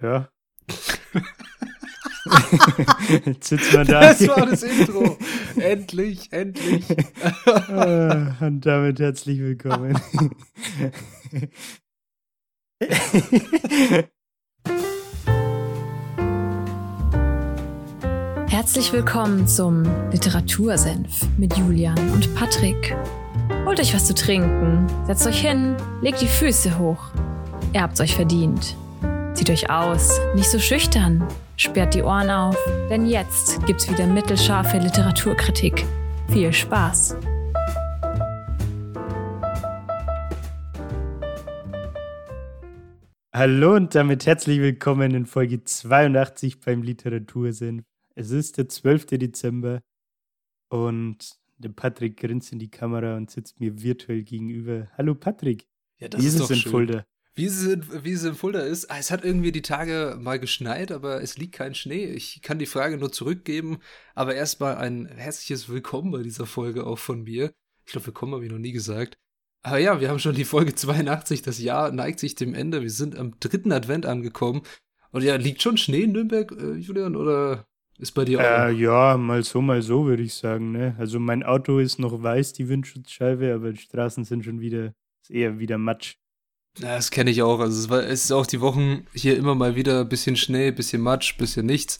Ja. Jetzt sitzen wir da. Das war das Intro. endlich, endlich. Ah, Und damit herzlich willkommen. Herzlich willkommen zum Literatursenf mit Julian und Patrick. Holt euch was zu trinken, setzt euch hin, legt die Füße hoch. Ihr habt's euch verdient. Zieht euch aus, nicht so schüchtern, sperrt die Ohren auf, denn jetzt gibt's wieder mittelscharfe Literaturkritik. Viel Spaß! Hallo und damit herzlich willkommen in Folge 82 beim Literatursenf. Es ist der 12. Dezember und der Patrick grinst in die Kamera und sitzt mir virtuell gegenüber. Hallo Patrick, Ja, wie ist es in schön. Fulda? Wie es, in, wie es in Fulda ist, ah, es hat irgendwie die Tage mal geschneit, aber es liegt kein Schnee. Ich kann die Frage nur zurückgeben, aber erstmal ein herzliches Willkommen bei dieser Folge auch von mir. Ich glaube, willkommen habe ich noch nie gesagt. Aber ja, wir haben schon die Folge 82, das Jahr neigt sich dem Ende. Wir sind am dritten Advent angekommen. Und ja, liegt schon Schnee in Nürnberg, äh, Julian, oder ist bei dir auch? Äh, ja, mal so, mal so würde ich sagen. Ne? Also mein Auto ist noch weiß, die Windschutzscheibe, aber die Straßen sind schon wieder, ist eher wieder Matsch. Ja, das kenne ich auch. Also es, war, es ist auch die Wochen hier immer mal wieder ein bisschen Schnee, bisschen Matsch, bisschen nichts.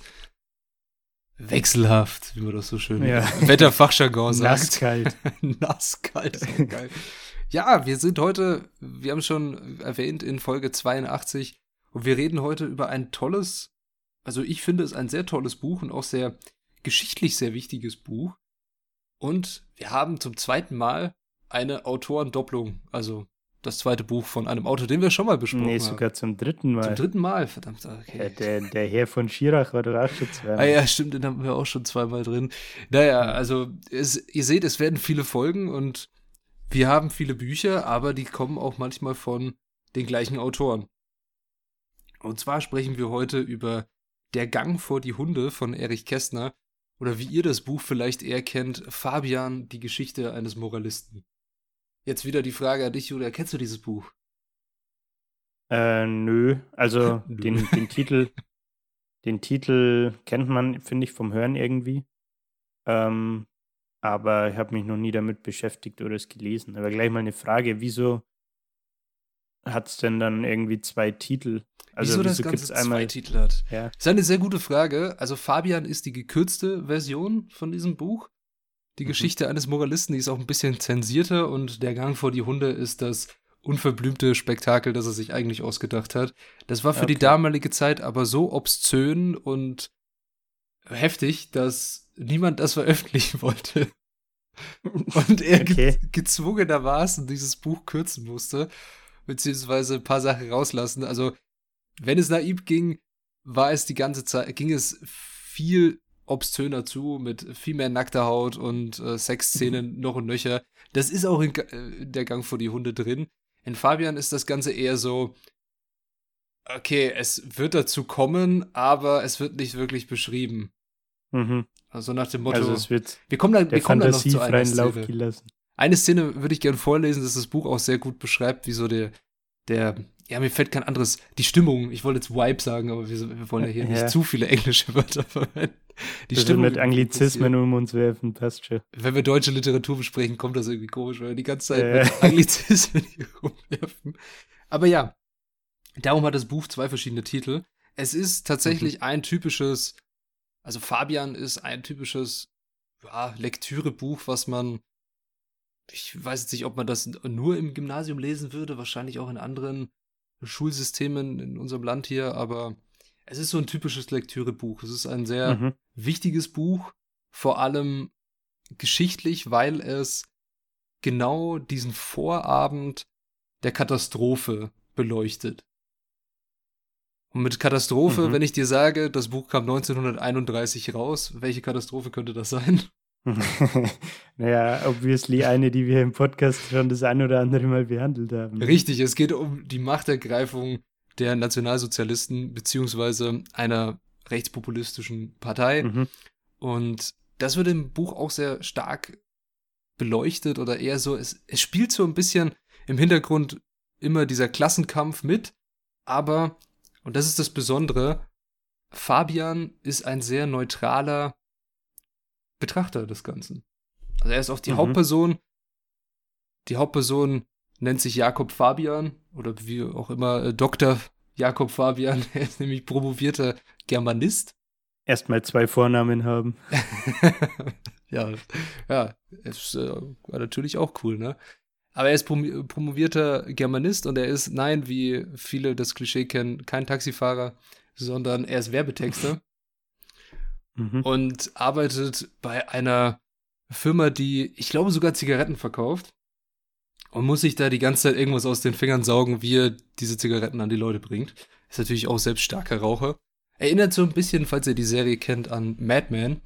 Wechselhaft, wie man das so schön Ja. Wetterfachjargon sagt. Nasskalt. Nasskalt, ist auch geil. Ja, wir sind heute, wir haben schon erwähnt, in Folge 82 und wir reden heute über ein tolles, also ich finde es ein sehr tolles Buch und auch sehr geschichtlich sehr wichtiges Buch. Und wir haben zum zweiten Mal eine Autorendopplung, also das zweite Buch von einem Autor, den wir schon mal besprochen nee, haben. sogar zum dritten Mal. Zum dritten Mal, verdammt. Ja, Okay. der, der Herr von Schirach war doch auch schon zweimal. Ah ja, stimmt, den haben wir auch schon zweimal drin. Naja, also es, ihr seht, es werden viele Folgen und wir haben viele Bücher, aber die kommen auch manchmal von den gleichen Autoren. Und zwar sprechen wir heute über Der Gang vor die Hunde von Erich Kästner oder wie ihr das Buch vielleicht eher kennt, Fabian, die Geschichte eines Moralisten. Jetzt wieder die Frage an dich, Julia, kennst du dieses Buch? Äh, nö. Also Nö. den, den Titel, den Titel kennt man, finde ich, vom Hören irgendwie. Ähm, aber ich habe mich noch nie damit beschäftigt oder es gelesen. Aber gleich mal eine Frage, wieso hat es denn dann irgendwie zwei Titel? Also wieso wieso, das Ganze einmal. zwei Titel hat? Ja. Das ist eine sehr gute Frage. Also Fabian ist die gekürzte Version von diesem Buch. Die Mhm. Geschichte eines Moralisten, die ist auch ein bisschen zensierter und der Gang vor die Hunde ist das unverblümte Spektakel, das er sich eigentlich ausgedacht hat. Das war für die Okay. damalige Zeit aber so obszön und heftig, dass niemand das veröffentlichen wollte. Und er ge Okay. gezwungenermaßen dieses Buch kürzen musste, beziehungsweise ein paar Sachen rauslassen. Also, wenn es naiv ging, war es die ganze Zeit, ging es viel obszöner zu, mit viel mehr nackter Haut und äh, Sexszenen noch und nöcher. Das ist auch in, äh, der Gang vor die Hunde drin. In Fabian ist das Ganze eher so, okay, es wird dazu kommen, aber es wird nicht wirklich beschrieben. Mhm. Also nach dem Motto, Also es wird wir kommen, da, wir kommen da noch zu einer Szene. gelassen. Eine Szene würde ich gerne vorlesen, dass das Buch auch sehr gut beschreibt, wie so der, der, ja, mir fällt kein anderes, die Stimmung, ich wollte jetzt Vibe sagen, aber wir, wir wollen ja hier Ja. nicht zu viele englische Wörter verwenden. Die Das Stimmung mit Anglizismen um uns werfen, passt schon. Wenn wir deutsche Literatur besprechen, kommt das irgendwie komisch, weil wir die ganze Zeit Ja. mit Anglizismen hier rumwerfen. Aber ja, darum hat das Buch zwei verschiedene Titel. Es ist tatsächlich Mhm. ein typisches, also Fabian ist ein typisches ja, Lektürebuch, was man, ich weiß jetzt nicht, ob man das nur im Gymnasium lesen würde, wahrscheinlich auch in anderen Schulsystemen in unserem Land hier, aber es ist so ein typisches Lektürebuch. Es ist ein sehr Mhm. Wichtiges Buch, vor allem geschichtlich, weil es genau diesen Vorabend der Katastrophe beleuchtet. Und mit Katastrophe, Mhm. wenn ich dir sage, das Buch kam 1931 raus, welche Katastrophe könnte das sein? naja, obviously eine, die wir im Podcast schon das ein oder andere Mal behandelt haben. Richtig, es geht um die Machtergreifung der Nationalsozialisten beziehungsweise einer rechtspopulistischen Partei. Mhm. Und das wird im Buch auch sehr stark beleuchtet oder eher so, es, es spielt so ein bisschen im Hintergrund immer dieser Klassenkampf mit, aber, Und das ist das Besondere. Fabian ist ein sehr neutraler Betrachter des Ganzen. Also er ist auch die Mhm. Hauptperson. Die Hauptperson nennt sich Jakob Fabian oder wie auch immer äh, Dr. Jakob Fabian. Er ist nämlich promovierter Germanist. Erstmal zwei Vornamen haben. ja, ja, ist äh, war natürlich auch cool, ne? Aber er ist prom promovierter Germanist und er ist, nein, wie viele das Klischee kennen, kein Taxifahrer, sondern er ist Werbetexter Mhm. und arbeitet bei einer Firma, die, ich glaube, sogar Zigaretten verkauft und muss sich da die ganze Zeit irgendwas aus den Fingern saugen, wie er diese Zigaretten an die Leute bringt. Ist natürlich auch selbst starker Raucher. Erinnert so ein bisschen, falls ihr die Serie kennt, an Mad Men.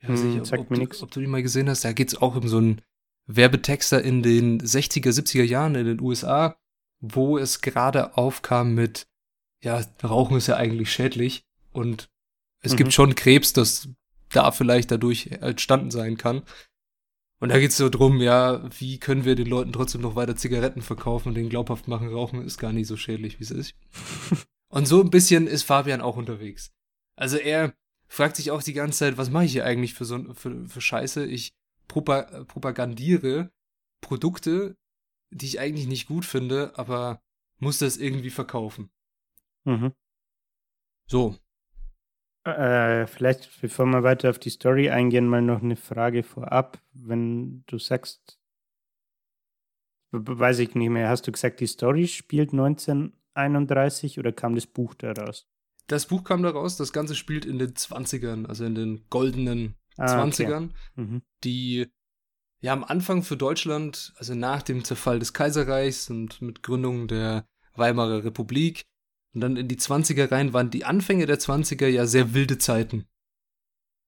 Ich weiß Hm, nicht, ob, ob, du, ob du die mal gesehen hast. Da geht's auch um so einen Werbetexter in den 60er, 70er Jahren in den USA, wo es gerade aufkam mit, ja, Rauchen ist ja eigentlich schädlich und es Mhm. gibt schon Krebs, das da vielleicht dadurch entstanden sein kann. Und da geht's so drum, ja, wie können wir den Leuten trotzdem noch weiter Zigaretten verkaufen und denen glaubhaft machen, Rauchen ist gar nicht so schädlich, wie es ist. und so ein bisschen ist Fabian auch unterwegs. Also er fragt sich auch die ganze Zeit, was mache ich hier eigentlich für so für, für Scheiße? Ich propa propagandiere Produkte, die ich eigentlich nicht gut finde, aber muss das irgendwie verkaufen. Mhm. So. Äh, vielleicht, bevor wir weiter auf die Story eingehen, mal noch eine Frage vorab. Wenn du sagst, we- we- weiß ich nicht mehr, hast du gesagt, die Story spielt 1931 oder kam das Buch daraus? Das Buch kam da raus, das Ganze spielt in den 20ern, also in den goldenen Ah, okay. 20ern, Mhm. die ja am Anfang für Deutschland, also nach dem Zerfall des Kaiserreichs und mit Gründung der Weimarer Republik und dann in die 20er rein waren die Anfänge der 20er ja sehr wilde Zeiten.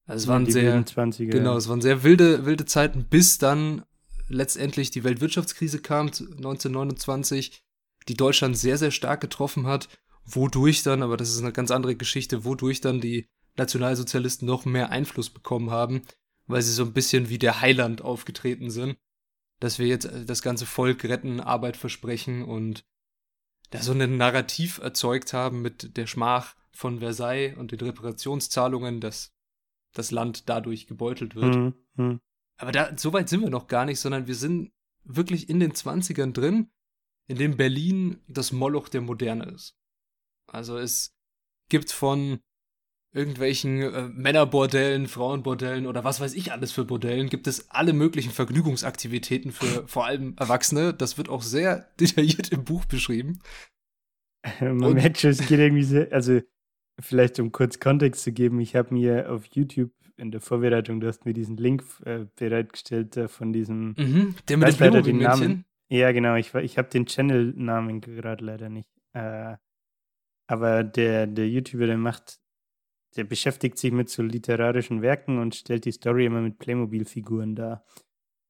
Also es waren sehr, wilden 20er. Genau, es waren sehr wilde, wilde Zeiten, bis dann letztendlich die Weltwirtschaftskrise kam, 1929, die Deutschland sehr, sehr stark getroffen hat, wodurch dann, aber das ist eine ganz andere Geschichte, wodurch dann die Nationalsozialisten noch mehr Einfluss bekommen haben, weil sie so ein bisschen wie der Heiland aufgetreten sind, dass wir jetzt äh, das ganze Volk retten, Arbeit versprechen und da so ein Narrativ erzeugt haben mit der Schmach von Versailles und den Reparationszahlungen, dass das Land dadurch gebeutelt wird. Mhm. Mhm. Aber da, so weit sind wir noch gar nicht, sondern wir sind wirklich in den 20ern drin, in dem Berlin das Moloch der Moderne ist. Also es gibt von irgendwelchen äh, Männerbordellen, Frauenbordellen oder was weiß ich alles für Bordellen, gibt es alle möglichen Vergnügungsaktivitäten für vor allem Erwachsene. Das wird auch sehr detailliert im Buch beschrieben. Man Und- merkt schon, es geht irgendwie sehr, also vielleicht um kurz Kontext zu geben, ich habe mir auf YouTube in der Vorbereitung, du hast mir diesen Link äh, bereitgestellt äh, von diesem, Mhm, der mit dem den. Namen. Ja genau, ich, ich habe den Channel-Namen gerade leider nicht. Äh, aber der, der YouTuber, der macht, der beschäftigt sich mit so literarischen Werken und stellt die Story immer mit Playmobil-Figuren dar.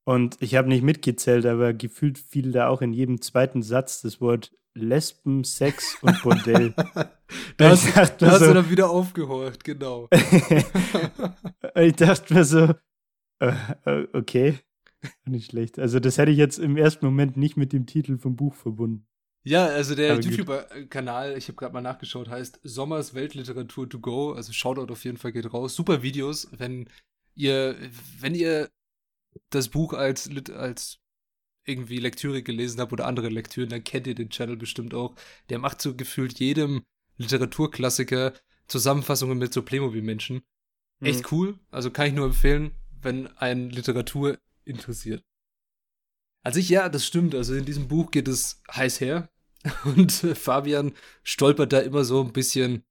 Und ich habe nicht mitgezählt, aber gefühlt fiel da auch in jedem zweiten Satz das Wort Lesben, Sex und Bordell. Da Ich hast, dachte da mir hast so- du dann wieder aufgehorcht, genau. ich dachte mir so, äh, äh, okay, nicht schlecht. Also das hätte ich jetzt im ersten Moment nicht mit dem Titel vom Buch verbunden. Ja, also der. YouTuber-Kanal, ich habe gerade mal nachgeschaut, heißt Sommers Weltliteratur to go. Also Shoutout auf jeden Fall geht raus. Super Videos, wenn ihr, wenn ihr das Buch als, als irgendwie Lektüre gelesen habt oder andere Lektüren, dann kennt ihr den Channel bestimmt auch. Der macht so gefühlt jedem Literaturklassiker Zusammenfassungen mit so Playmobil-Menschen. Echt cool. Also kann ich nur empfehlen, wenn ein Literatur interessiert. Also ich, ja, das stimmt. Also in diesem Buch geht es heiß her. Und äh, Fabian stolpert da immer so ein bisschen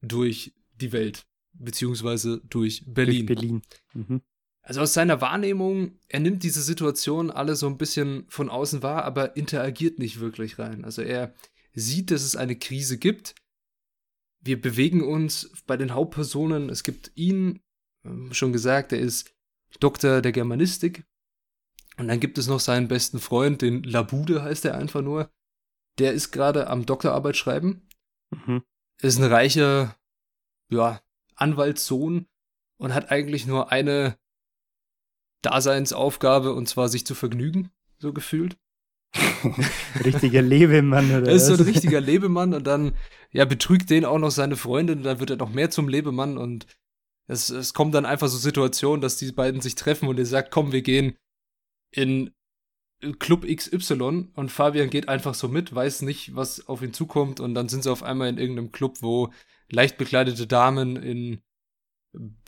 durch die Welt. Beziehungsweise durch Berlin. Durch Berlin. Mhm. Also aus seiner Wahrnehmung, er nimmt diese Situation alle so ein bisschen von außen wahr, aber interagiert nicht wirklich rein. Also er sieht, dass es eine Krise gibt. Wir bewegen uns bei den Hauptpersonen. Es gibt ihn, ähm, schon gesagt, er ist Doktor der Germanistik. Und dann gibt es noch seinen besten Freund, den Labude heißt er einfach nur. Der ist gerade am Doktorarbeit schreiben Mhm. ist ein reicher, ja, Anwaltssohn und hat eigentlich nur eine Daseinsaufgabe und zwar sich zu vergnügen, so gefühlt. richtiger Lebemann oder Er ist so ein was? richtiger Lebemann und dann ja betrügt den auch noch seine Freundin und dann wird er noch mehr zum Lebemann und es, es kommen dann einfach so Situationen, dass die beiden sich treffen und er sagt, komm, wir gehen in Club XY und Fabian geht einfach so mit, weiß nicht, was auf ihn zukommt und dann sind sie auf einmal in irgendeinem Club, wo leicht bekleidete Damen in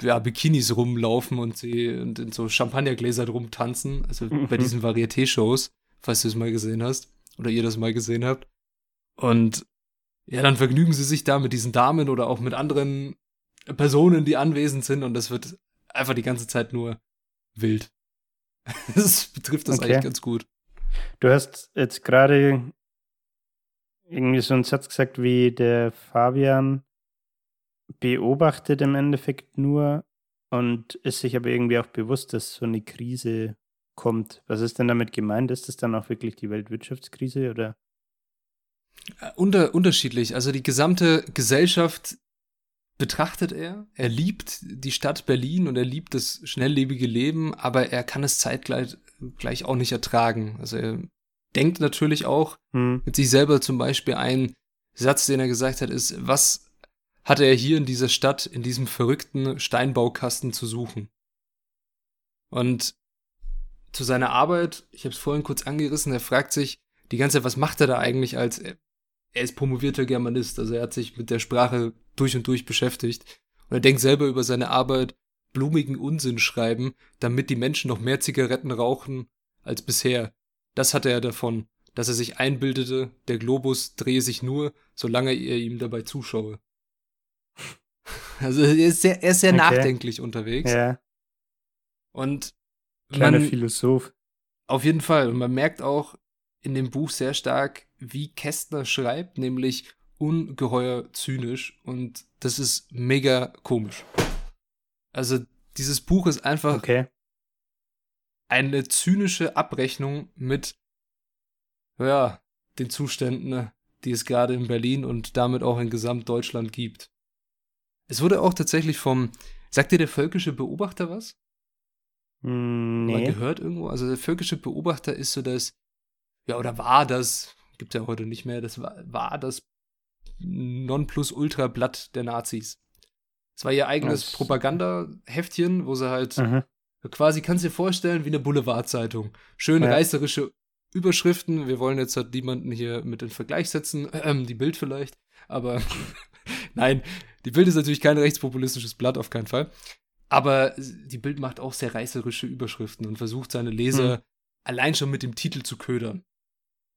ja, Bikinis rumlaufen und sie und in so Champagnergläsern rumtanzen, also Mhm. bei diesen Varieté-Shows, falls du es mal gesehen hast oder ihr das mal gesehen habt. Und ja, dann vergnügen sie sich da mit diesen Damen oder auch mit anderen Personen, die anwesend sind und das wird einfach die ganze Zeit nur wild. Das betrifft das Okay. eigentlich ganz gut. Du hast jetzt gerade irgendwie so einen Satz gesagt, wie der Fabian beobachtet im Endeffekt nur und ist sich aber irgendwie auch bewusst, dass so eine Krise kommt. Was ist denn damit gemeint? Ist das dann auch wirklich die Weltwirtschaftskrise oder? Äh, Unter, unterschiedlich. Also die gesamte Gesellschaft betrachtet er. Er liebt die Stadt Berlin und er liebt das schnelllebige Leben, aber er kann es zeitgleich gleich auch nicht ertragen. Also er denkt natürlich auch Hm, mit sich selber zum Beispiel ein Satz, den er gesagt hat, ist, was hatte er hier in dieser Stadt, in diesem verrückten Steinbaukasten zu suchen? Und zu seiner Arbeit, ich habe es vorhin kurz angerissen, er fragt sich die ganze Zeit, was macht er da eigentlich als, er ist promovierter Germanist, also er hat sich mit der Sprache durch und durch beschäftigt und er denkt selber über seine Arbeit, blumigen Unsinn schreiben, damit die Menschen noch mehr Zigaretten rauchen als bisher. Das hatte er davon, dass er sich einbildete, der Globus drehe sich nur, solange er ihm dabei zuschaue. Also er ist sehr, er ist sehr Okay. nachdenklich unterwegs. ja, Und kleiner man, Philosoph. auf jeden Fall. Und man merkt auch in dem Buch sehr stark, wie Kästner schreibt, nämlich ungeheuer zynisch. Und das ist mega komisch. Also dieses Buch ist einfach Okay. eine zynische Abrechnung mit, ja, den Zuständen, die es gerade in Berlin und damit auch in Gesamtdeutschland gibt. Es wurde auch tatsächlich vom, sagt dir der völkische Beobachter was? Hm, Mal nee. gehört irgendwo? Also der völkische Beobachter ist so das, ja, oder war das, gibt ja heute nicht mehr, das war, war das Nonplusultra-Blatt der Nazis. Es war ihr eigenes Propagandaheftchen, wo sie halt Aha. quasi, kannst dir vorstellen, wie eine Boulevardzeitung. Schön Ja. reißerische Überschriften. Wir wollen jetzt halt niemanden hier mit in Vergleich setzen. Ähm, die Bild vielleicht. Aber nein, die Bild ist natürlich kein rechtspopulistisches Blatt, auf keinen Fall. Aber die Bild macht auch sehr reißerische Überschriften und versucht seine Leser Hm. allein schon mit dem Titel zu ködern.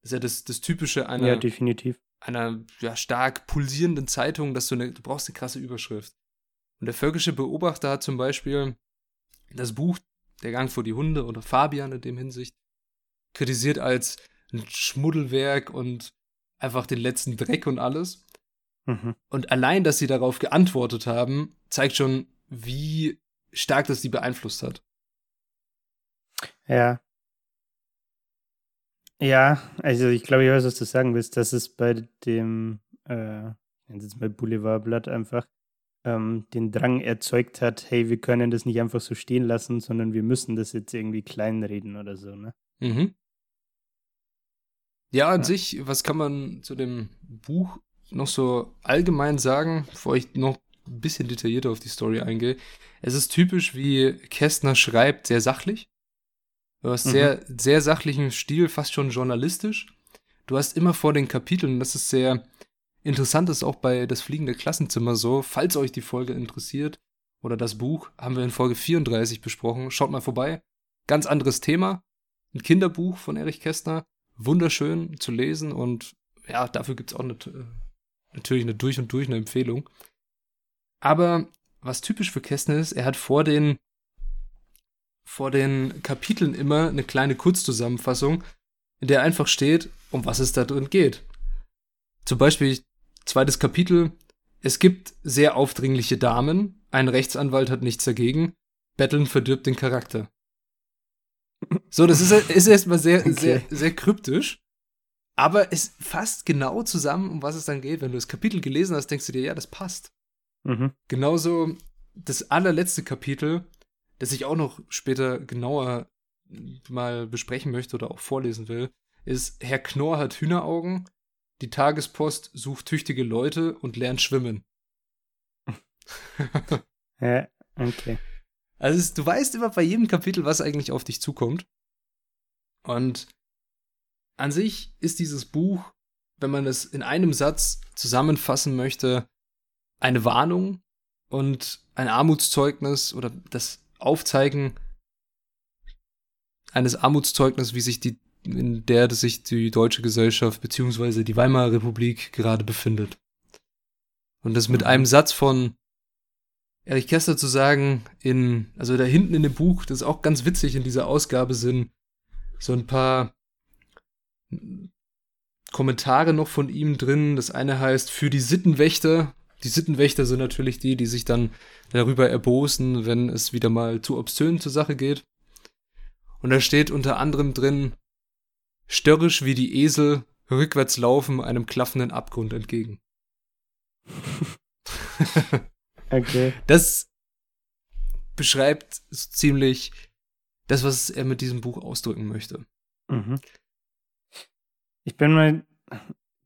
Das ist ja das, das Typische einer, Ja, definitiv. Einer ja, stark pulsierenden Zeitung, dass du eine, du brauchst eine krasse Überschrift. Und der völkische Beobachter hat zum Beispiel das Buch Der Gang vor die Hunde oder Fabian in dem Hinsicht kritisiert als ein Schmuddelwerk und einfach den letzten Dreck und alles. Mhm. Und allein, dass sie darauf geantwortet haben, zeigt schon, wie stark das die beeinflusst hat. Ja. Ja, also ich glaube, ich weiß, was du sagen willst. Das ist bei dem, äh, es jetzt mal Boulevardblatt einfach, ähm, den Drang erzeugt hat, hey, wir können das nicht einfach so stehen lassen, sondern wir müssen das jetzt irgendwie kleinreden oder so, ne? Mhm. Ja, an Ja. sich, was kann man zu dem Buch noch so allgemein sagen, bevor ich noch ein bisschen detaillierter auf die Story eingehe? Es ist typisch, wie Kästner schreibt, sehr sachlich. Du hast Mhm. sehr, sehr sachlichen Stil, fast schon journalistisch. Du hast immer vor den Kapiteln, das ist sehr interessant, ist auch bei Das fliegende Klassenzimmer so, falls euch die Folge interessiert oder das Buch, haben wir in Folge 34 besprochen. Schaut mal vorbei. Ganz anderes Thema. Ein Kinderbuch von Erich Kästner. Wunderschön zu lesen und ja, dafür gibt es auch eine, äh, natürlich eine durch und durch eine Empfehlung. Aber was typisch für Kästner ist, er hat vor den, vor den Kapiteln immer eine kleine Kurzzusammenfassung, in der einfach steht, um was es da drin geht. Zum Beispiel, zweites Kapitel, es gibt sehr aufdringliche Damen, ein Rechtsanwalt hat nichts dagegen, Betteln verdirbt den Charakter. So, das ist, ist erstmal sehr, Okay. sehr, sehr kryptisch. Aber es fasst genau zusammen, um was es dann geht. Wenn du das Kapitel gelesen hast, denkst du dir, ja, das passt. Mhm. Genauso das allerletzte Kapitel, das ich auch noch später genauer mal besprechen möchte oder auch vorlesen will, ist Herr Knorr hat Hühneraugen, die Tagespost sucht tüchtige Leute und lernt schwimmen. ja, okay. Also du weißt immer bei jedem Kapitel, was eigentlich auf dich zukommt. Und an sich ist dieses Buch, wenn man es in einem Satz zusammenfassen möchte, eine Warnung und ein Armutszeugnis oder das Aufzeigen eines Armutszeugnisses, wie sich die, in der sich die deutsche Gesellschaft beziehungsweise die Weimarer Republik gerade befindet. Und das mit mhm. einem Satz von Erich Kästner zu sagen, in, also da hinten in dem Buch, das ist auch ganz witzig in dieser Ausgabe sind so ein paar Kommentare noch von ihm drin. Das eine heißt, für die Sittenwächter. Die Sittenwächter sind natürlich die, die sich dann darüber erbosen, wenn es wieder mal zu obszön zur Sache geht. Und da steht unter anderem drin, störrisch wie die Esel rückwärts laufen einem klaffenden Abgrund entgegen. okay. Das beschreibt ziemlich das, was er mit diesem Buch ausdrücken möchte. Mhm. Ich bin mal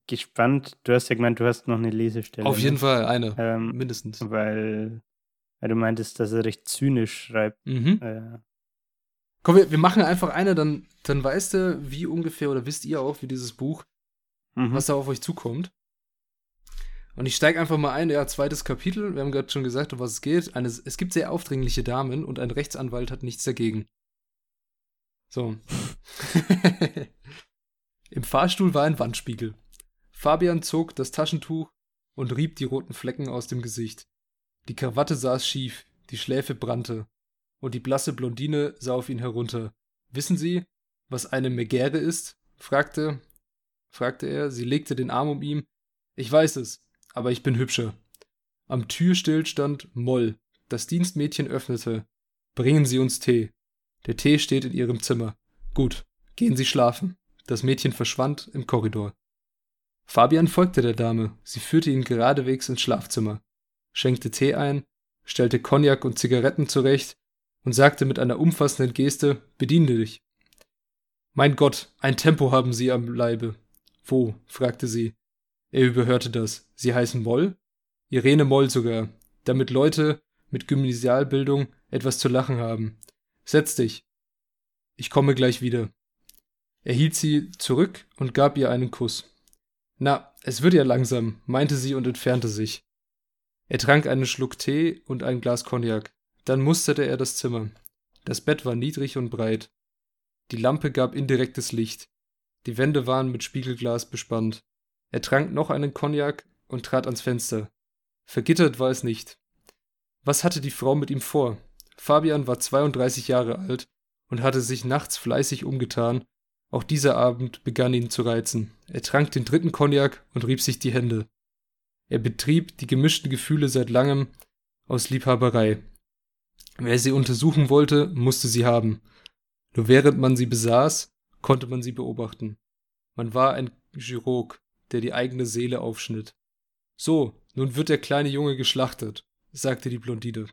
gespannt. Du hast ja gemeint, du hast noch eine Lesestelle. Auf jeden ne? Fall eine, ähm, mindestens. Weil, weil du meintest, dass er recht zynisch schreibt. Mhm. Äh, Komm, wir, wir machen einfach eine, dann, dann weißt du, wie ungefähr, oder wisst ihr auch, wie dieses Buch, mhm. was da auf euch zukommt. Und ich steige einfach mal ein, ja, zweites Kapitel, wir haben gerade schon gesagt, um was es geht. Eine, es gibt sehr aufdringliche Damen und ein Rechtsanwalt hat nichts dagegen. So. Im Fahrstuhl war ein Wandspiegel. Fabian zog das Taschentuch und rieb die roten Flecken aus dem Gesicht. Die Krawatte saß schief, die Schläfe brannte, und die blasse Blondine sah auf ihn herunter. Wissen Sie, was eine Megäre ist? fragte, fragte er. Sie legte den Arm um ihn. Ich weiß es, aber ich bin hübscher. Am Türstillstand Moll. Das Dienstmädchen öffnete. Bringen Sie uns Tee. Der Tee steht in Ihrem Zimmer. Gut, gehen Sie schlafen. Das Mädchen verschwand im Korridor. Fabian folgte der Dame. Sie führte ihn geradewegs ins Schlafzimmer, schenkte Tee ein, stellte Cognac und Zigaretten zurecht und sagte mit einer umfassenden Geste: Bediene dich. Mein Gott, ein Tempo haben Sie am Leibe. Wo? fragte sie. Er überhörte das. Sie heißen Moll? Irene Moll sogar, damit Leute mit Gymnasialbildung etwas zu lachen haben. Setz dich. Ich komme gleich wieder. Er hielt sie zurück und gab ihr einen Kuss. Na, es wird ja langsam, meinte sie und entfernte sich. Er trank einen Schluck Tee und ein Glas Cognac. Dann musterte er das Zimmer. Das Bett war niedrig und breit. Die Lampe gab indirektes Licht. Die Wände waren mit Spiegelglas bespannt. Er trank noch einen Cognac und trat ans Fenster. Vergittert war es nicht. Was hatte die Frau mit ihm vor? Fabian war 32 Jahre alt und hatte sich nachts fleißig umgetan auch dieser Abend begann ihn zu reizen. Er trank den dritten Cognac und rieb sich die Hände. Er betrieb die gemischten Gefühle seit langem aus Liebhaberei. Wer sie untersuchen wollte, musste sie haben. Nur während man sie besaß, konnte man sie beobachten. Man war ein Chirurg, der die eigene Seele aufschnitt. So, nun wird der kleine Junge geschlachtet, sagte die Blondine.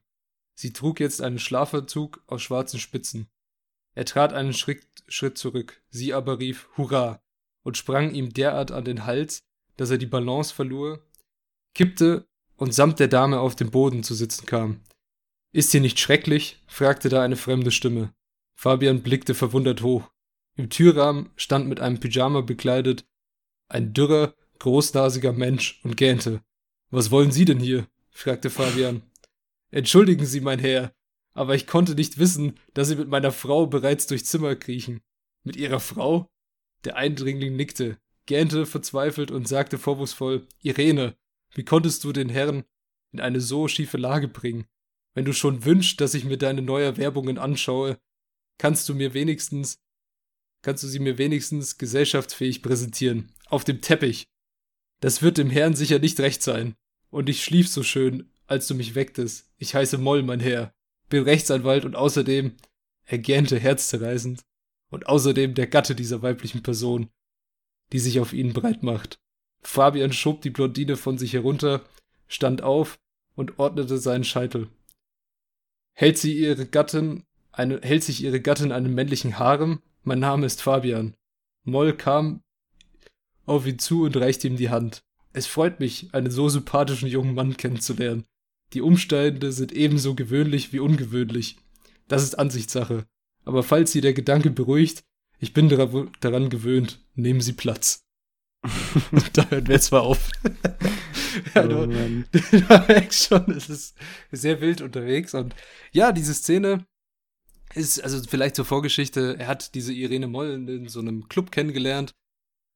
Sie trug jetzt einen Schlafanzug aus schwarzen Spitzen. Er trat einen Schritt, Schritt zurück, sie aber rief Hurra und sprang ihm derart an den Hals, dass er die Balance verlor, kippte und samt der Dame auf dem Boden zu sitzen kam. Ist sie nicht schrecklich? fragte da eine fremde Stimme. Fabian blickte verwundert hoch. Im Türrahmen stand mit einem Pyjama bekleidet ein dürrer, großnasiger Mensch und gähnte. Was wollen Sie denn hier? fragte Fabian. Entschuldigen Sie, mein Herr, aber ich konnte nicht wissen, dass sie mit meiner Frau bereits durchs Zimmer kriechen. Mit ihrer Frau? Der Eindringling nickte, gähnte verzweifelt und sagte vorwurfsvoll, Irene, wie konntest du den Herrn in eine so schiefe Lage bringen? Wenn du schon wünschst, dass ich mir deine Neuerwerbungen anschaue, kannst du mir wenigstens, kannst du sie mir wenigstens gesellschaftsfähig präsentieren. Auf dem Teppich. Das wird dem Herrn sicher nicht recht sein. Und ich schlief so schön, als du mich wecktest. Ich heiße Moll, mein Herr bin Rechtsanwalt und außerdem, er gähnte herzzerreißend, und außerdem der Gatte dieser weiblichen Person, die sich auf ihn breit macht. Fabian schob die Blondine von sich herunter, stand auf und ordnete seinen Scheitel. Hält sie ihre Gattin, eine, hält sich ihre Gattin einen männlichen Harem? Mein Name ist Fabian. Moll kam auf ihn zu und reichte ihm die Hand. Es freut mich, einen so sympathischen jungen Mann kennenzulernen. Die Umstände sind ebenso gewöhnlich wie ungewöhnlich. Das ist Ansichtssache. Aber falls Sie der Gedanke beruhigt, ich bin daran gewöhnt, nehmen Sie Platz. da hören wir jetzt mal auf. ja, du, oh du merkst schon, es ist sehr wild unterwegs. Und ja, diese Szene ist, also vielleicht zur Vorgeschichte, er hat diese Irene Moll in so einem Club kennengelernt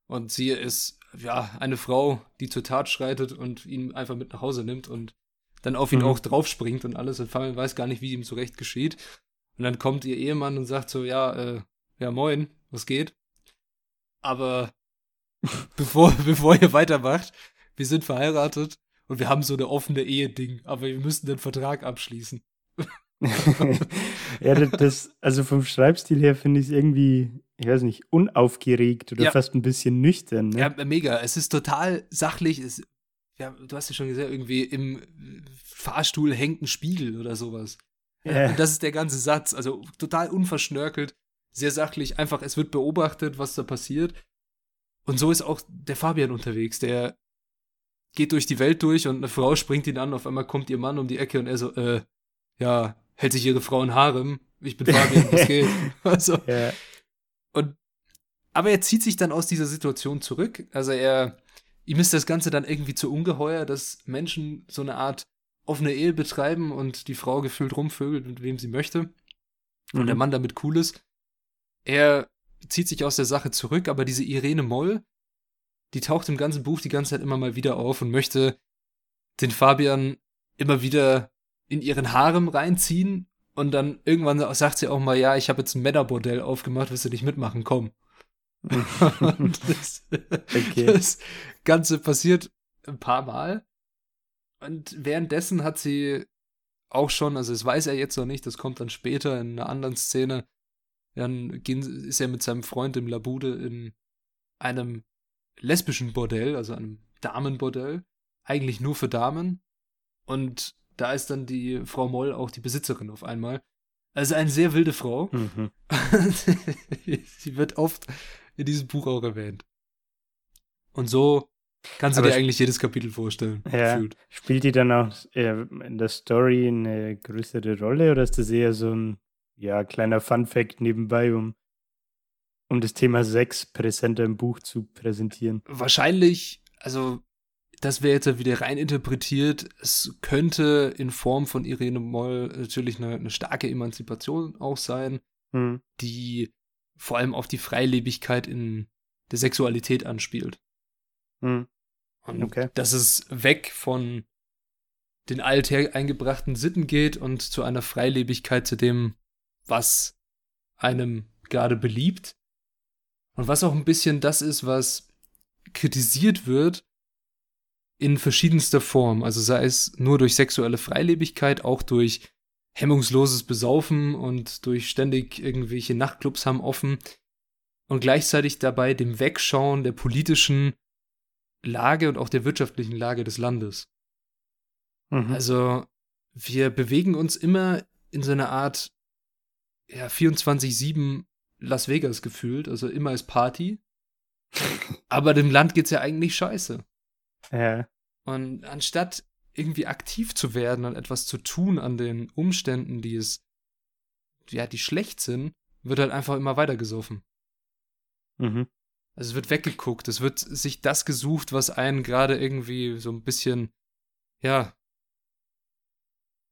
und sie ist, ja, eine Frau, die zur Tat schreitet und ihn einfach mit nach Hause nimmt und dann auf ihn mhm. auch draufspringt und alles und Fabian weiß gar nicht, wie ihm zurecht geschieht. Und dann kommt ihr Ehemann und sagt so, ja, äh, ja, moin, was geht? Aber bevor, bevor ihr weitermacht, wir sind verheiratet und wir haben so eine offene Ehe-Ding, aber wir müssen den Vertrag abschließen. ja, das, also vom Schreibstil her finde ich es irgendwie, ich weiß nicht, unaufgeregt oder ja. fast ein bisschen nüchtern. Ne? Ja, mega. Es ist total sachlich. Es, ja, du hast ja schon gesagt, irgendwie im Fahrstuhl hängt ein Spiegel oder sowas. Ja. Und das ist der ganze Satz. Also total unverschnörkelt, sehr sachlich. Einfach, es wird beobachtet, was da passiert. Und so ist auch der Fabian unterwegs. Der geht durch die Welt durch und eine Frau springt ihn an. Auf einmal kommt ihr Mann um die Ecke und er so, äh, ja, hält sich ihre Frau in Harem. Ich bin Fabian, was geht? Also, ja. Und, aber er zieht sich dann aus dieser Situation zurück. Also er, ihm ist das Ganze dann irgendwie zu ungeheuer, dass Menschen so eine Art offene Ehe betreiben und die Frau gefühlt rumvögelt, mit wem sie möchte. Und mhm. der Mann damit cool ist. Er zieht sich aus der Sache zurück, aber diese Irene Moll, die taucht im ganzen Buch die ganze Zeit immer mal wieder auf und möchte den Fabian immer wieder in ihren Harem reinziehen und dann irgendwann sagt sie auch mal, ja, ich habe jetzt ein Männerbordell aufgemacht, willst du nicht mitmachen, komm. Das, okay. das Ganze passiert ein paar Mal. Und währenddessen hat sie auch schon, also das weiß er jetzt noch nicht, das kommt dann später in einer anderen Szene. Dann gehen, ist er mit seinem Freund im Labude in einem lesbischen Bordell, also einem Damenbordell, eigentlich nur für Damen. Und da ist dann die Frau Moll auch die Besitzerin auf einmal. Also eine sehr wilde Frau. Mhm. Sie wird oft in diesem Buch auch erwähnt. Und so kannst du Aber dir eigentlich jedes Kapitel vorstellen. Ja. Gefühlt. Spielt die dann auch in der Story eine größere Rolle oder ist das eher so ein ja, kleiner Fun-Fact nebenbei, um, um das Thema Sex präsenter im Buch zu präsentieren? Wahrscheinlich, also das wäre jetzt wieder rein interpretiert. Es könnte in Form von Irene Moll natürlich eine, eine starke Emanzipation auch sein, hm. die vor allem auf die Freilebigkeit in der Sexualität anspielt. Hm. Und okay. dass es weg von den alteingebrachten Sitten geht und zu einer Freilebigkeit zu dem, was einem gerade beliebt. Und was auch ein bisschen das ist, was kritisiert wird, in verschiedenster Form. Also sei es nur durch sexuelle Freilebigkeit, auch durch hemmungsloses Besaufen und durch ständig irgendwelche Nachtclubs haben offen und gleichzeitig dabei dem Wegschauen der politischen Lage und auch der wirtschaftlichen Lage des Landes. Mhm. Also wir bewegen uns immer in so einer Art ja, 24-7 Las Vegas gefühlt, also immer ist Party. Aber dem Land geht's ja eigentlich scheiße. Ja. Und anstatt irgendwie aktiv zu werden und etwas zu tun an den Umständen, die es, ja, die schlecht sind, wird halt einfach immer weiter gesoffen. Mhm. Also es wird weggeguckt, es wird sich das gesucht, was einen gerade irgendwie so ein bisschen, ja,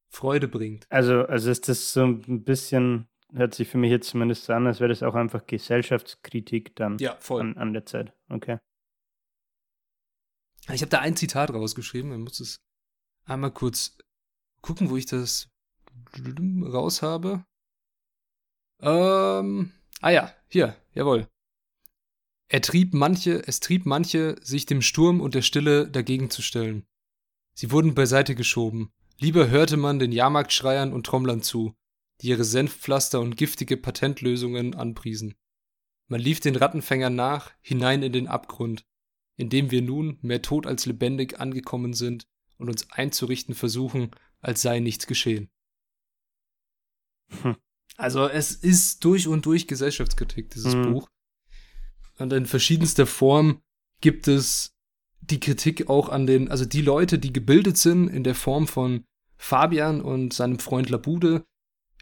Freude bringt. Also, also ist das so ein bisschen, hört sich für mich jetzt zumindest so an, als wäre das auch einfach Gesellschaftskritik dann ja, voll. An, an der Zeit. Okay. Ich habe da ein Zitat rausgeschrieben, man muss es einmal kurz gucken, wo ich das raus habe. Ähm, ah ja, hier, jawohl. Er trieb manche, es trieb manche, sich dem Sturm und der Stille dagegen zu stellen. Sie wurden beiseite geschoben. Lieber hörte man den Jahrmarktschreiern und Trommlern zu, die ihre Senfpflaster und giftige Patentlösungen anpriesen. Man lief den Rattenfängern nach, hinein in den Abgrund, in dem wir nun, mehr tot als lebendig, angekommen sind und uns einzurichten versuchen, als sei nichts geschehen. Hm. Also es ist durch und durch Gesellschaftskritik, dieses hm. Buch. Und in verschiedenster Form gibt es die Kritik auch an den, also die Leute, die gebildet sind in der Form von Fabian und seinem Freund Labude,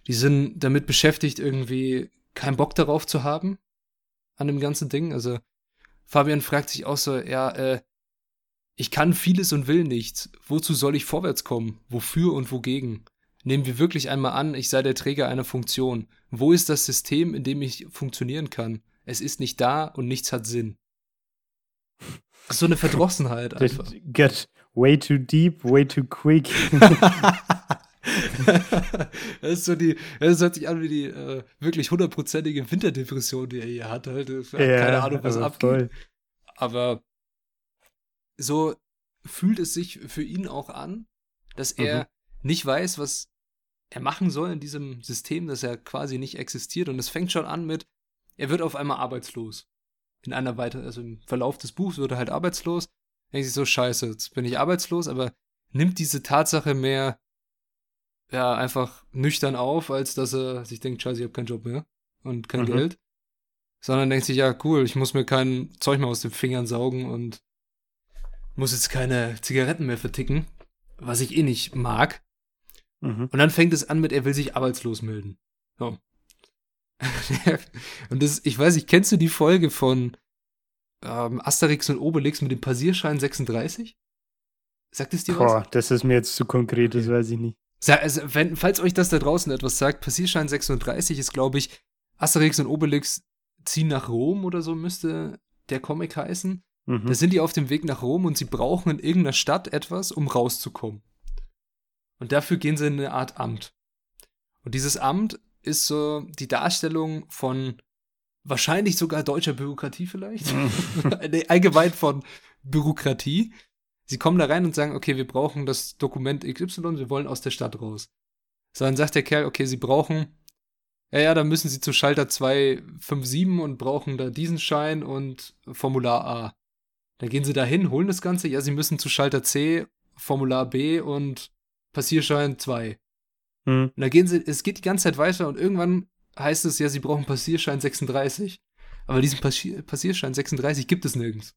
die sind damit beschäftigt, irgendwie keinen Bock darauf zu haben, an dem ganzen Ding. Also Fabian fragt sich auch so, ja, äh, ich kann vieles und will nichts. Wozu soll ich vorwärts kommen? Wofür und wogegen? Nehmen wir wirklich einmal an, ich sei der Träger einer Funktion. Wo ist das System, in dem ich funktionieren kann? Es ist nicht da und nichts hat Sinn. So eine Verdrossenheit einfach. Get way too deep, way too quick. das ist so die, das hört sich an wie die äh, wirklich hundertprozentige Winterdepression, die er hier hat. Halt. Ja, keine Ahnung, was abgeht. Voll. Aber so fühlt es sich für ihn auch an, dass er mhm. nicht weiß, was er machen soll in diesem System, dass er quasi nicht existiert. Und es fängt schon an mit, er wird auf einmal arbeitslos. In einer weiteren, also im Verlauf des Buchs wird er halt arbeitslos. Denkt sich so, scheiße, jetzt bin ich arbeitslos, aber nimmt diese Tatsache mehr, ja, einfach nüchtern auf, als dass er sich denkt, scheiße, ich habe keinen Job mehr und kein mhm. Geld. Sondern denkt sich, ja, cool, ich muss mir kein Zeug mehr aus den Fingern saugen und muss jetzt keine Zigaretten mehr verticken, was ich eh nicht mag. Mhm. Und dann fängt es an mit, er will sich arbeitslos melden. So. und das, ich weiß nicht, kennst du die Folge von ähm, Asterix und Obelix mit dem Passierschein 36? Sagt es dir Boah, was? das ist mir jetzt zu konkret, das weiß ich nicht. Also, wenn, falls euch das da draußen etwas sagt, Passierschein 36 ist, glaube ich, Asterix und Obelix ziehen nach Rom oder so müsste der Comic heißen. Mhm. Da sind die auf dem Weg nach Rom und sie brauchen in irgendeiner Stadt etwas, um rauszukommen. Und dafür gehen sie in eine Art Amt. Und dieses Amt ist so die Darstellung von wahrscheinlich sogar deutscher Bürokratie vielleicht. Mhm. allgemein von Bürokratie. Sie kommen da rein und sagen, okay, wir brauchen das Dokument XY, wir wollen aus der Stadt raus. So, dann sagt der Kerl, okay, sie brauchen, ja, ja, dann müssen sie zu Schalter 257 und brauchen da diesen Schein und Formular A. Dann gehen sie da hin, holen das Ganze. Ja, sie müssen zu Schalter C, Formular B und Passierschein 2. Hm. Und da gehen sie, es geht die ganze Zeit weiter und irgendwann heißt es ja, sie brauchen Passierschein 36. Aber diesen Passier Passierschein 36 gibt es nirgends.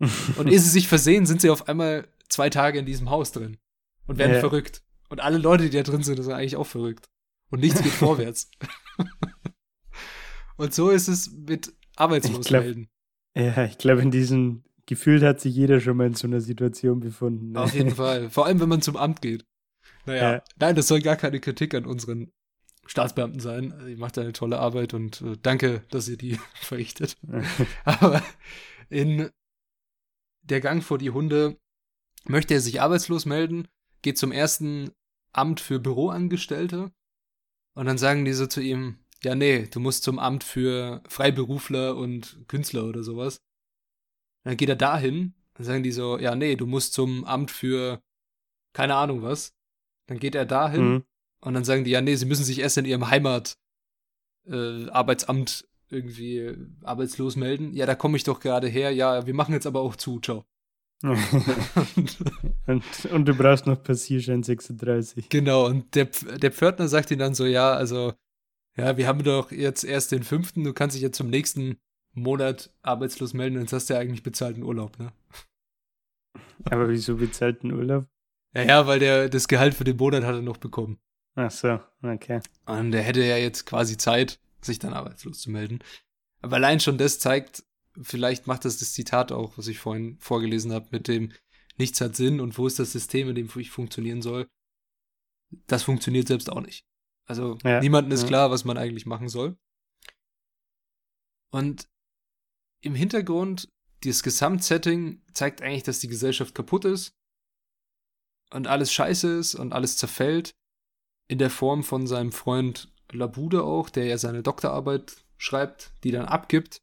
und ehe sie sich versehen, sind sie auf einmal zwei Tage in diesem Haus drin und werden ja. verrückt. Und alle Leute, die da drin sind, sind eigentlich auch verrückt. Und nichts geht vorwärts. und so ist es mit Arbeitslosmelden. Ja, ich glaube, in diesem gefühlt hat sich jeder schon mal in so einer Situation befunden. Ne? Auf jeden Fall. Vor allem, wenn man zum Amt geht. Naja, ja. nein, das soll gar keine Kritik an unseren Staatsbeamten sein. Ihr macht eine tolle Arbeit und äh, danke, dass ihr die verrichtet. Aber in der Gang vor die Hunde möchte er sich arbeitslos melden, geht zum ersten Amt für Büroangestellte und dann sagen die so zu ihm, ja, nee, du musst zum Amt für Freiberufler und Künstler oder sowas. Dann geht er dahin, dann sagen die so, ja, nee, du musst zum Amt für keine Ahnung was. Dann geht er dahin mhm. und dann sagen die, ja, nee, sie müssen sich erst in ihrem Heimat äh, Arbeitsamt irgendwie arbeitslos melden. Ja, da komme ich doch gerade her. Ja, wir machen jetzt aber auch zu. Ciao. und, und, du brauchst noch Passierschein 36. Genau, und der, der Pförtner sagt ihm dann so, ja, also, ja, wir haben doch jetzt erst den fünften, du kannst dich jetzt zum nächsten Monat arbeitslos melden, dann hast du ja eigentlich bezahlten Urlaub, ne? Aber wieso bezahlten Urlaub? Ja, ja, weil der das Gehalt für den Monat hat er noch bekommen. Ach so, okay. Und der hätte ja jetzt quasi Zeit, sich dann arbeitslos zu melden. Aber allein schon das zeigt, vielleicht macht das das Zitat auch, was ich vorhin vorgelesen habe, mit dem Nichts hat Sinn und wo ist das System, in dem ich funktionieren soll. Das funktioniert selbst auch nicht. Also ja, niemandem ist ja. klar, was man eigentlich machen soll. Und im Hintergrund, dieses Gesamtsetting zeigt eigentlich, dass die Gesellschaft kaputt ist und alles scheiße ist und alles zerfällt. In der Form von seinem Freund Labude auch, der ja seine Doktorarbeit schreibt, die dann abgibt.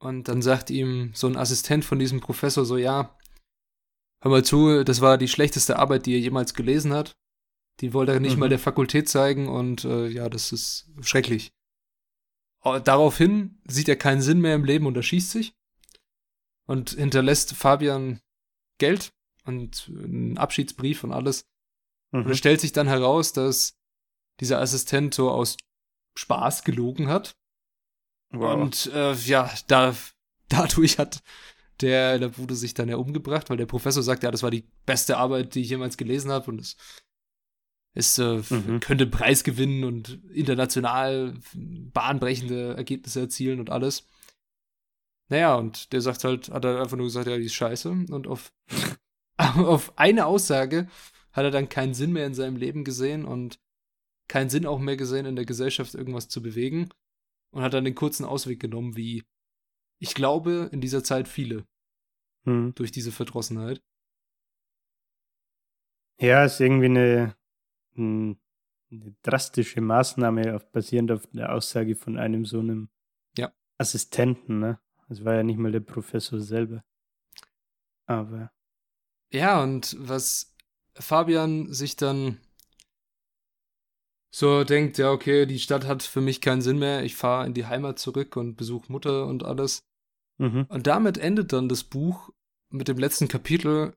Und dann sagt ihm so ein Assistent von diesem Professor so, ja, hör mal zu, das war die schlechteste Arbeit, die er jemals gelesen hat. Die wollte er nicht mhm. mal der Fakultät zeigen und äh, ja, das ist schrecklich. Daraufhin sieht er keinen Sinn mehr im Leben und erschießt sich und hinterlässt Fabian Geld und einen Abschiedsbrief und alles. Mhm. Und es stellt sich dann heraus, dass dieser Assistent so aus Spaß gelogen hat Wow. Und äh, ja, da, dadurch hat der der Bude sich dann ja umgebracht, weil der Professor sagt, ja, das war die beste Arbeit, die ich jemals gelesen habe und es, es äh, mhm. könnte Preis gewinnen und international bahnbrechende Ergebnisse erzielen und alles. Naja, und der sagt halt, hat er einfach nur gesagt, ja, die ist scheiße. Und auf, auf eine Aussage hat er dann keinen Sinn mehr in seinem Leben gesehen und keinen Sinn auch mehr gesehen, in der Gesellschaft irgendwas zu bewegen. Und hat dann den kurzen Ausweg genommen, wie ich glaube, in dieser Zeit viele. Hm. Durch diese Verdrossenheit. Ja, ist irgendwie eine, eine drastische Maßnahme auf, basierend auf der Aussage von einem so einem ja. Assistenten, ne? Das war ja nicht mal der Professor selber. Aber. Ja, und was Fabian sich dann so denkt, ja, okay, die Stadt hat für mich keinen Sinn mehr, ich fahre in die Heimat zurück und besuche Mutter und alles. Mhm. Und damit endet dann das Buch mit dem letzten Kapitel.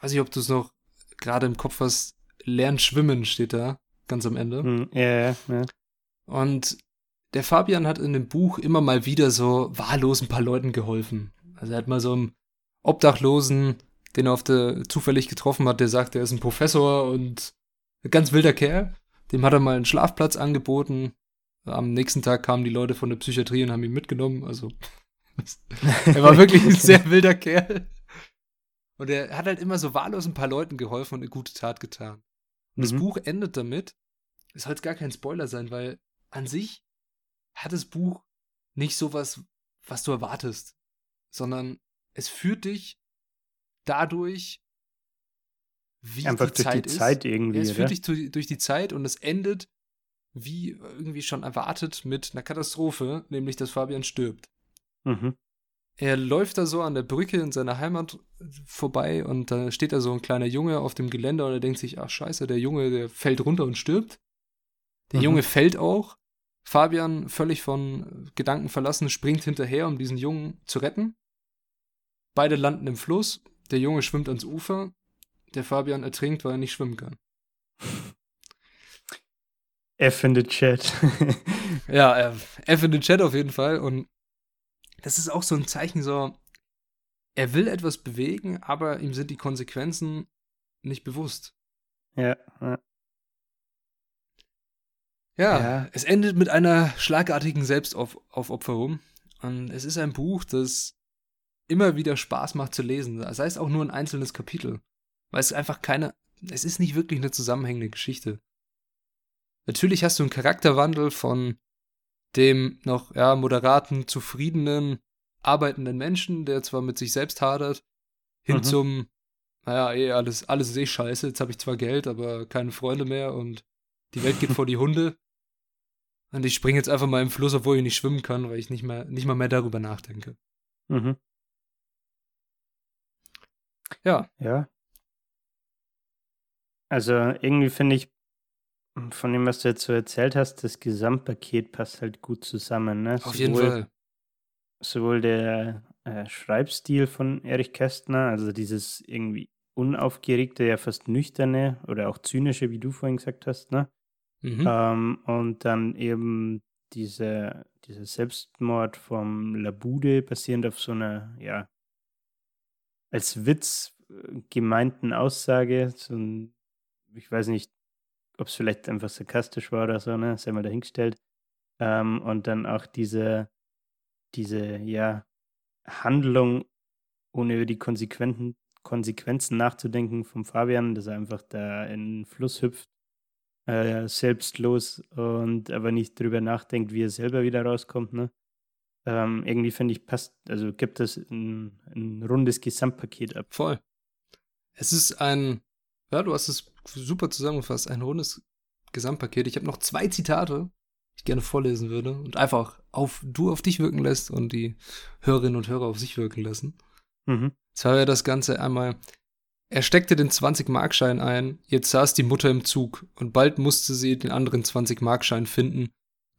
Weiß ich, ob du es noch gerade im Kopf hast. Lern schwimmen steht da, ganz am Ende. Mhm. Ja, ja, ja. Und der Fabian hat in dem Buch immer mal wieder so wahllos ein paar Leuten geholfen. Also er hat mal so einen Obdachlosen, den er auf der zufällig getroffen hat, der sagt, er ist ein Professor und ein ganz wilder Kerl. Dem hat er mal einen Schlafplatz angeboten. Am nächsten Tag kamen die Leute von der Psychiatrie und haben ihn mitgenommen. Also er war wirklich ein sehr wilder Kerl. Und er hat halt immer so wahllos ein paar Leuten geholfen und eine gute Tat getan. Und mhm. das Buch endet damit, es soll jetzt gar kein Spoiler sein, weil an sich hat das Buch nicht so was, was du erwartest, sondern es führt dich dadurch, wie Einfach die durch Zeit die ist. Zeit irgendwie. es führt dich durch die Zeit und es endet, wie irgendwie schon erwartet, mit einer Katastrophe, nämlich dass Fabian stirbt. Mhm. Er läuft da so an der Brücke in seiner Heimat vorbei und da steht da so ein kleiner Junge auf dem Geländer und er denkt sich, ach scheiße, der Junge, der fällt runter und stirbt. Der mhm. Junge fällt auch. Fabian, völlig von Gedanken verlassen, springt hinterher, um diesen Jungen zu retten. Beide landen im Fluss. Der Junge schwimmt ans Ufer. Der Fabian ertrinkt, weil er nicht schwimmen kann. F in the Chat. ja, F in the Chat auf jeden Fall. Und das ist auch so ein Zeichen, so, er will etwas bewegen, aber ihm sind die Konsequenzen nicht bewusst. Ja, ja. Ja, ja. es endet mit einer schlagartigen Selbstaufopferung. Und es ist ein Buch, das immer wieder Spaß macht zu lesen. Das heißt auch nur ein einzelnes Kapitel. Weil es einfach keine, es ist nicht wirklich eine zusammenhängende Geschichte. Natürlich hast du einen Charakterwandel von dem noch ja, moderaten, zufriedenen, arbeitenden Menschen, der zwar mit sich selbst hadert, hin mhm. zum, naja, eh, alles, alles ist eh scheiße, jetzt habe ich zwar Geld, aber keine Freunde mehr und die Welt geht vor die Hunde. Und ich springe jetzt einfach mal im Fluss, obwohl ich nicht schwimmen kann, weil ich nicht mehr, nicht mal mehr darüber nachdenke. Mhm. Ja. Ja. Also irgendwie finde ich, von dem, was du jetzt so erzählt hast, das Gesamtpaket passt halt gut zusammen. Ne? Auf jeden Fall. Sowohl der äh, Schreibstil von Erich Kästner, also dieses irgendwie unaufgeregte, ja fast nüchterne oder auch zynische, wie du vorhin gesagt hast, ne? Mhm. Ähm, und dann eben diese, dieser Selbstmord vom Labude, basierend auf so einer, ja, als Witz äh, gemeinten Aussage, so ein, ich weiß nicht, ob es vielleicht einfach sarkastisch war oder so, ne? Sei mal dahingestellt. Ähm, und dann auch diese, diese, ja, Handlung, ohne über die Konsequenzen, Konsequenzen nachzudenken vom Fabian, dass er einfach da in den Fluss hüpft, äh, selbstlos und aber nicht drüber nachdenkt, wie er selber wieder rauskommt, ne? Ähm, irgendwie finde ich, passt, also gibt es ein, ein rundes Gesamtpaket ab. Voll. Es ist ein, ja, du hast es super zusammengefasst. Ein rundes Gesamtpaket. Ich habe noch zwei Zitate, die ich gerne vorlesen würde und einfach auf du auf dich wirken lässt und die Hörerinnen und Hörer auf sich wirken lassen. Mhm. Zwar wäre das Ganze einmal, er steckte den 20-Markschein ein, jetzt saß die Mutter im Zug und bald musste sie den anderen 20-Markschein finden,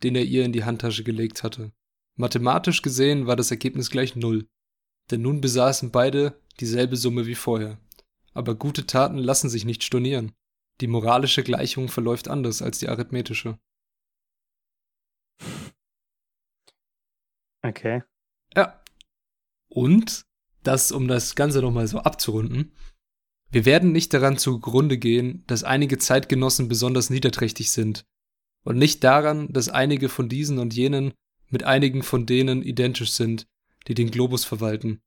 den er ihr in die Handtasche gelegt hatte. Mathematisch gesehen war das Ergebnis gleich null, denn nun besaßen beide dieselbe Summe wie vorher. Aber gute Taten lassen sich nicht stornieren. Die moralische Gleichung verläuft anders als die arithmetische. Okay. Ja. Und das, um das Ganze nochmal so abzurunden, wir werden nicht daran zugrunde gehen, dass einige Zeitgenossen besonders niederträchtig sind. Und nicht daran, dass einige von diesen und jenen mit einigen von denen identisch sind, die den Globus verwalten.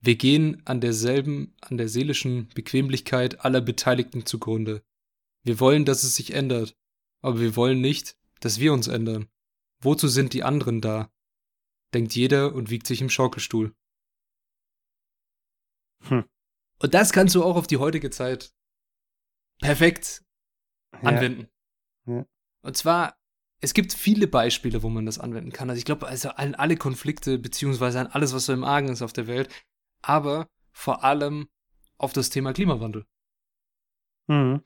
Wir gehen an derselben, an der seelischen Bequemlichkeit aller Beteiligten zugrunde. Wir wollen, dass es sich ändert, aber wir wollen nicht, dass wir uns ändern. Wozu sind die anderen da? Denkt jeder und wiegt sich im Schaukelstuhl. Hm. Und das kannst du auch auf die heutige Zeit perfekt anwenden. Ja. Und zwar, es gibt viele Beispiele, wo man das anwenden kann. Also ich glaube, also an alle Konflikte, beziehungsweise an alles, was so im Argen ist auf der Welt, aber vor allem auf das Thema Klimawandel. Mhm.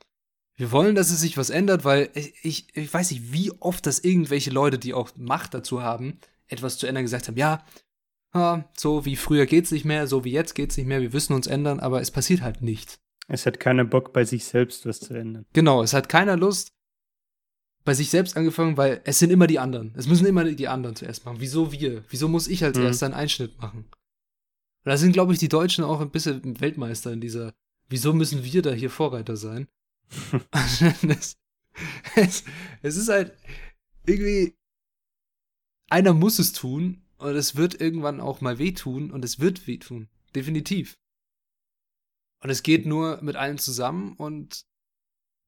Wir wollen, dass es sich was ändert, weil ich, ich, ich weiß nicht, wie oft das irgendwelche Leute, die auch Macht dazu haben, etwas zu ändern, gesagt haben, ja, ja, so wie früher geht's nicht mehr, so wie jetzt geht's nicht mehr, wir müssen uns ändern, aber es passiert halt nichts. Es hat keiner Bock, bei sich selbst was zu ändern. Genau, es hat keiner Lust, bei sich selbst angefangen, weil es sind immer die anderen. Es müssen immer die anderen zuerst machen. Wieso wir? Wieso muss ich als Mhm. erster einen Einschnitt machen? Und da sind, glaube ich, die Deutschen auch ein bisschen Weltmeister in dieser, wieso müssen wir da hier Vorreiter sein? es, es, es ist halt irgendwie, einer muss es tun und es wird irgendwann auch mal wehtun und es wird wehtun. Definitiv. Und es geht nur mit allen zusammen und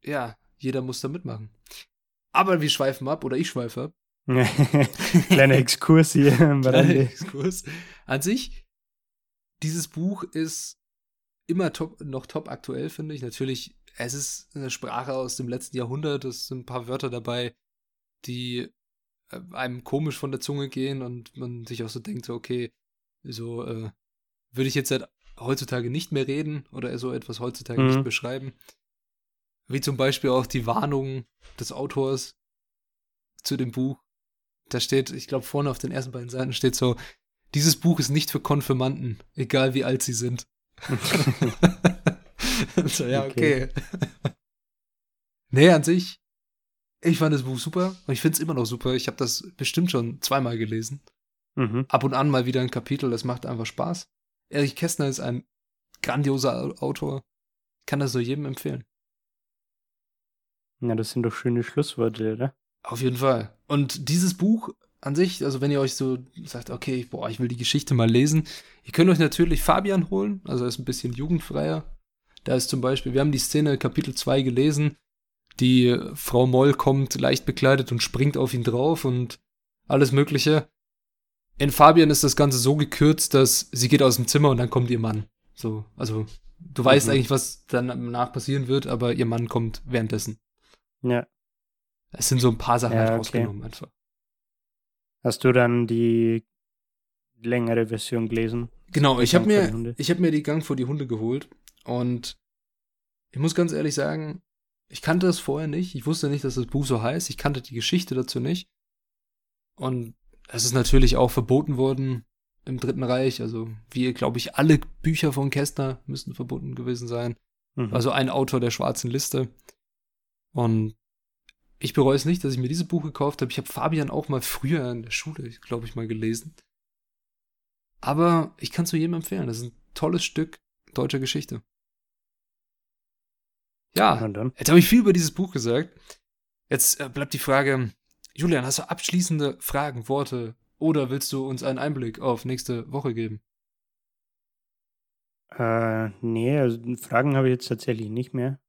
ja, jeder muss da mitmachen. Aber wir schweifen ab oder ich schweife ab. Kleiner Exkurs hier Kleiner. Exkurs. An sich, dieses Buch ist immer top, noch top aktuell, finde ich. Natürlich, es ist eine Sprache aus dem letzten Jahrhundert. Es sind ein paar Wörter dabei, die äh, einem komisch von der Zunge gehen und man sich auch so denkt, so, okay, so äh, würde ich jetzt halt heutzutage nicht mehr reden oder so etwas heutzutage Mhm. nicht beschreiben. Wie zum Beispiel auch die Warnung des Autors zu dem Buch. Da steht, ich glaube, vorne auf den ersten beiden Seiten steht so, dieses Buch ist nicht für Konfirmanden, egal wie alt sie sind. so, ja, okay. nee, an sich, ich fand das Buch super und ich finde es immer noch super. Ich habe das bestimmt schon zweimal gelesen. Mhm. Ab und an mal wieder ein Kapitel, das macht einfach Spaß. Erich Kästner ist ein grandioser Au- Autor. Kann das so jedem empfehlen. Ja, das sind doch schöne Schlussworte, oder? Auf jeden Fall. Und dieses Buch an sich, also wenn ihr euch so sagt, okay, boah, ich will die Geschichte mal lesen, ihr könnt euch natürlich Fabian holen, also er ist ein bisschen jugendfreier. Da ist zum Beispiel, wir haben die Szene Kapitel 2 gelesen, die Frau Moll kommt leicht bekleidet und springt auf ihn drauf und alles Mögliche. In Fabian ist das Ganze so gekürzt, dass sie geht aus dem Zimmer und dann kommt ihr Mann. So, also du weißt Mhm. eigentlich, was danach passieren wird, aber ihr Mann kommt währenddessen. Ja. Es sind so ein paar Sachen Ja, halt okay. rausgenommen einfach. Hast du dann die längere Version gelesen? Genau, ich habe mir, ich hab mir die Gang vor die Hunde geholt und ich muss ganz ehrlich sagen, ich kannte das vorher nicht. Ich wusste nicht, dass das Buch so heißt. Ich kannte die Geschichte dazu nicht. Und es ist natürlich auch verboten worden im Dritten Reich. Also, wie, glaube ich, alle Bücher von Kästner müssten verboten gewesen sein. Mhm. Also ein Autor der schwarzen Liste. Und ich bereue es nicht, dass ich mir dieses Buch gekauft habe. Ich habe Fabian auch mal früher in der Schule, glaube ich, mal gelesen. Aber ich kann es nur jedem empfehlen. Das ist ein tolles Stück deutscher Geschichte. Ja, jetzt habe ich viel über dieses Buch gesagt. Jetzt äh, bleibt die Frage, Julian, hast du abschließende Fragen, Worte oder willst du uns einen Einblick auf nächste Woche geben? Äh, nee, also Fragen habe ich jetzt tatsächlich nicht mehr.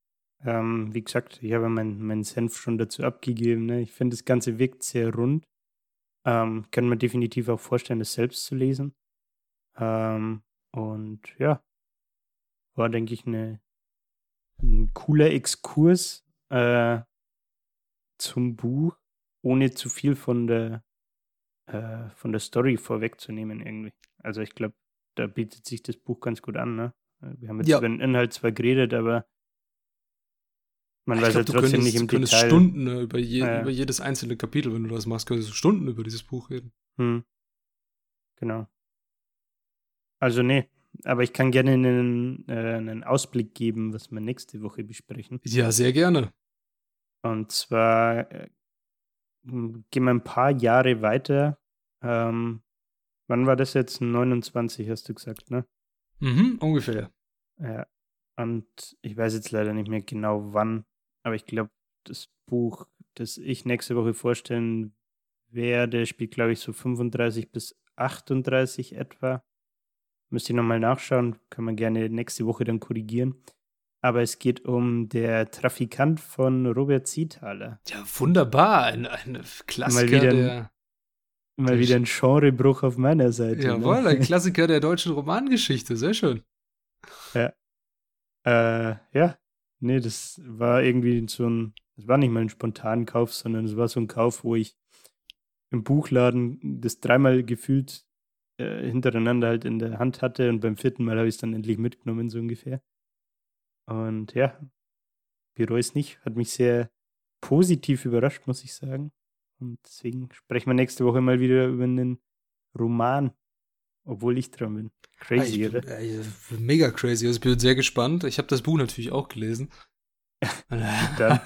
Ähm, wie gesagt, ich habe meinen mein Senf schon dazu abgegeben. Ne? Ich finde, das Ganze wirkt sehr rund. Ähm, kann man definitiv auch vorstellen, das selbst zu lesen. Ähm, und ja, war, denke ich, eine, ein cooler Exkurs äh, zum Buch, ohne zu viel von der, äh, von der Story vorwegzunehmen irgendwie. Also ich glaube, da bietet sich das Buch ganz gut an. Ne? Wir haben jetzt Ja. über den Inhalt zwar geredet, aber man Ich weiß glaub, ja du trotzdem könntest, nicht im du könntest Detail. Stunden äh, über, je, Ja, über jedes einzelne Kapitel, wenn du das machst, könntest du Stunden über dieses Buch reden. Hm. Genau. Also nee, aber ich kann gerne einen, äh, einen Ausblick geben, was wir nächste Woche besprechen. Ja, sehr gerne. Und zwar äh, gehen wir ein paar Jahre weiter ähm, Wann war das jetzt? 29, hast du gesagt, ne? Mhm, ungefähr. Ja. Und ich weiß jetzt leider nicht mehr genau wann, aber ich glaube, das Buch, das ich nächste Woche vorstellen werde, spielt, glaube ich, so 35 bis 38 etwa. Müsste ich nochmal nachschauen, kann man gerne nächste Woche dann korrigieren. Aber es geht um der Trafikant von Robert Ziethaler. Ja, wunderbar. Ein, ein Klassiker Mal wieder ein- der. Mal wieder ein Genrebruch auf meiner Seite. Jawohl, ne? ein Klassiker der deutschen Romangeschichte. Sehr schön. Äh, ja, nee, das war irgendwie so ein, das war nicht mal ein spontanen Kauf, sondern es war so ein Kauf, wo ich im Buchladen das dreimal gefühlt äh, hintereinander halt in der Hand hatte und beim vierten Mal habe ich es dann endlich mitgenommen, so ungefähr. Und ja, bereue es nicht, hat mich sehr positiv überrascht, muss ich sagen. Und deswegen sprechen wir nächste Woche mal wieder über einen Roman, obwohl ich dran bin. Crazy, ich bin, oder? äh, mega crazy. Also ich bin sehr gespannt. Ich habe das Buch natürlich auch gelesen. Das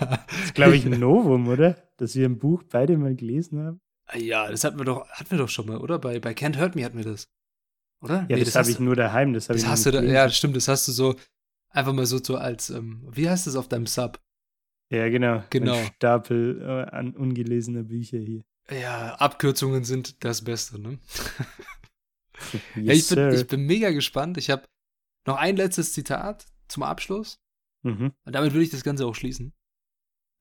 ist, glaube ich, ein Novum, oder? Dass wir ein Buch beide mal gelesen haben. Ja, das hatten wir doch, hatten wir doch schon mal, oder? Bei, bei Can't Hurt Me hatten wir das. Oder? Ja, Nee, das, habe hast ich nur daheim. Das, habe Das ich hast du da, ja, das stimmt, das hast du so einfach mal so, so als, ähm, wie heißt das auf deinem Sub? Ja, genau. Genau. Ein Stapel äh, an ungelesener Bücher hier. Ja, Abkürzungen sind das Beste, ne? Yes, ja, ich, bin, ich bin mega gespannt. Ich habe noch ein letztes Zitat zum Abschluss. mhm. Und damit würde ich das Ganze auch schließen.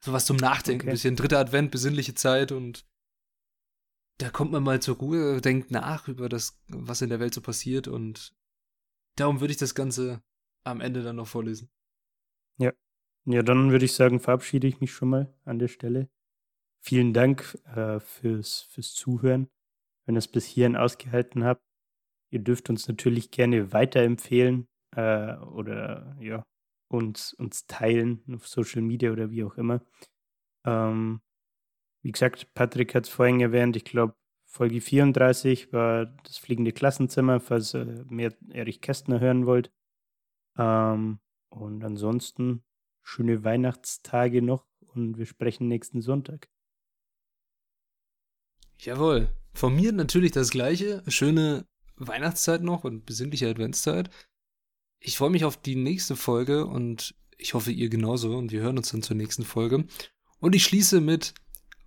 So was zum Nachdenken. Okay. Ein bisschen dritter Advent, besinnliche Zeit und da kommt man mal zur Ruhe, denkt nach über das, was in der Welt so passiert und darum würde ich das Ganze am Ende dann noch vorlesen. Ja, dann würde ich sagen, verabschiede ich mich schon mal an der Stelle. Vielen Dank äh, fürs, fürs Zuhören. Wenn ihr es bis hierhin ausgehalten habt, ihr dürft uns natürlich gerne weiterempfehlen äh, oder ja, uns, uns teilen auf Social Media oder wie auch immer. Ähm, wie gesagt, Patrick hat es vorhin erwähnt, ich glaube, Folge 34 war das fliegende Klassenzimmer, falls ihr mehr Erich Kästner hören wollt. Ähm, und ansonsten schöne Weihnachtstage noch und wir sprechen nächsten Sonntag. Jawohl. Von mir natürlich das gleiche. Schöne Weihnachtszeit noch und besinnliche Adventszeit. Ich freue mich auf die nächste Folge und ich hoffe, ihr genauso. Und wir hören uns dann zur nächsten Folge. Und ich schließe mit,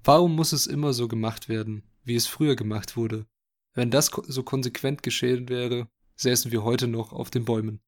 warum muss es immer so gemacht werden, wie es früher gemacht wurde? Wenn das so konsequent geschehen wäre, säßen wir heute noch auf den Bäumen.